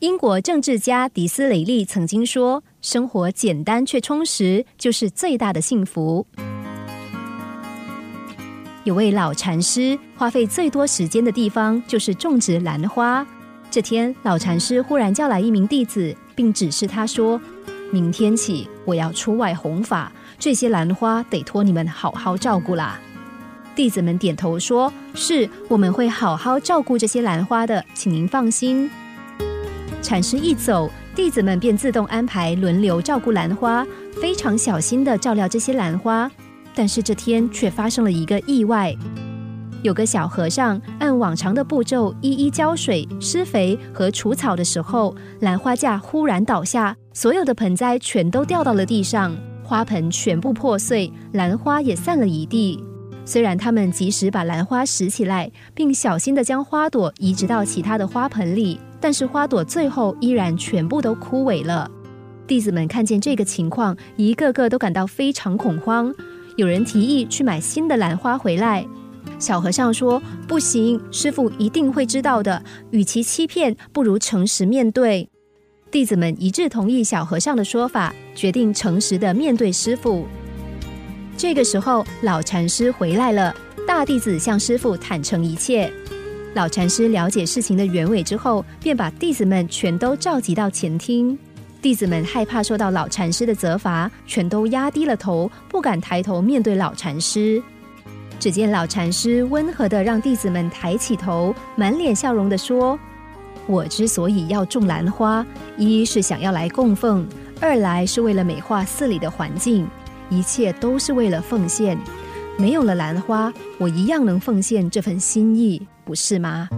英国政治家迪斯雷利曾经说：“生活简单却充实，就是最大的幸福。”有位老禅师花费最多时间的地方就是种植兰花。这天，老禅师忽然叫来一名弟子，并指示他说：“明天起，我要出外弘法，这些兰花得托你们好好照顾啦。”弟子们点头说：“是，我们会好好照顾这些兰花的，请您放心。”禅师一走，弟子们便自动安排轮流照顾兰花，非常小心的照料这些兰花。但是这天却发生了一个意外，有个小和尚按往常的步骤一一浇水、施肥和除草的时候，兰花架忽然倒下，所有的盆栽全都掉到了地上，花盆全部破碎，兰花也散了一地。虽然他们及时把兰花拾起来，并小心的将花朵移植到其他的花盆里。但是花朵最后依然全部都枯萎了。弟子们看见这个情况，一个个都感到非常恐慌。有人提议去买新的兰花回来。小和尚说：“不行，师傅一定会知道的。与其欺骗，不如诚实面对。”弟子们一致同意小和尚的说法，决定诚实的面对师傅。这个时候，老禅师回来了。大弟子向师傅坦诚一切。老禅师了解事情的原委之后，便把弟子们全都召集到前厅。弟子们害怕受到老禅师的责罚，全都压低了头，不敢抬头面对老禅师。只见老禅师温和的让弟子们抬起头，满脸笑容的说：“我之所以要种兰花，一是想要来供奉，二来是为了美化寺里的环境，一切都是为了奉献。没有了兰花，我一样能奉献这份心意。”不是吗？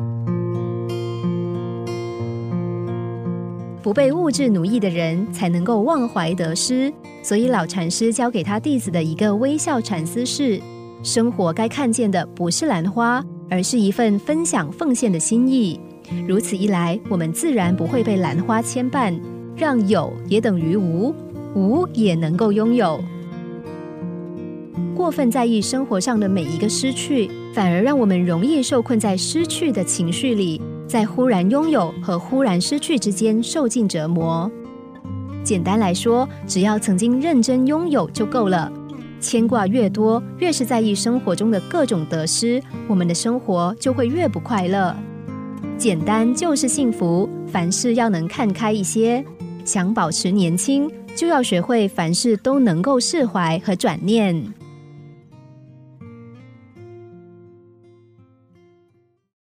不被物质奴役的人才能够忘怀得失。所以老禅师教给他弟子的一个微笑禅思是：生活该看见的不是兰花，而是一份分享奉献的心意。如此一来，我们自然不会被兰花牵绊，让有也等于无，无也能够拥有。过分在意生活上的每一个失去，反而让我们容易受困在失去的情绪里，在忽然拥有和忽然失去之间受尽折磨。简单来说，只要曾经认真拥有就够了。牵挂越多，越是在意生活中的各种得失，我们的生活就会越不快乐。简单就是幸福，凡事要能看开一些。想保持年轻，就要学会凡事都能够释怀和转念。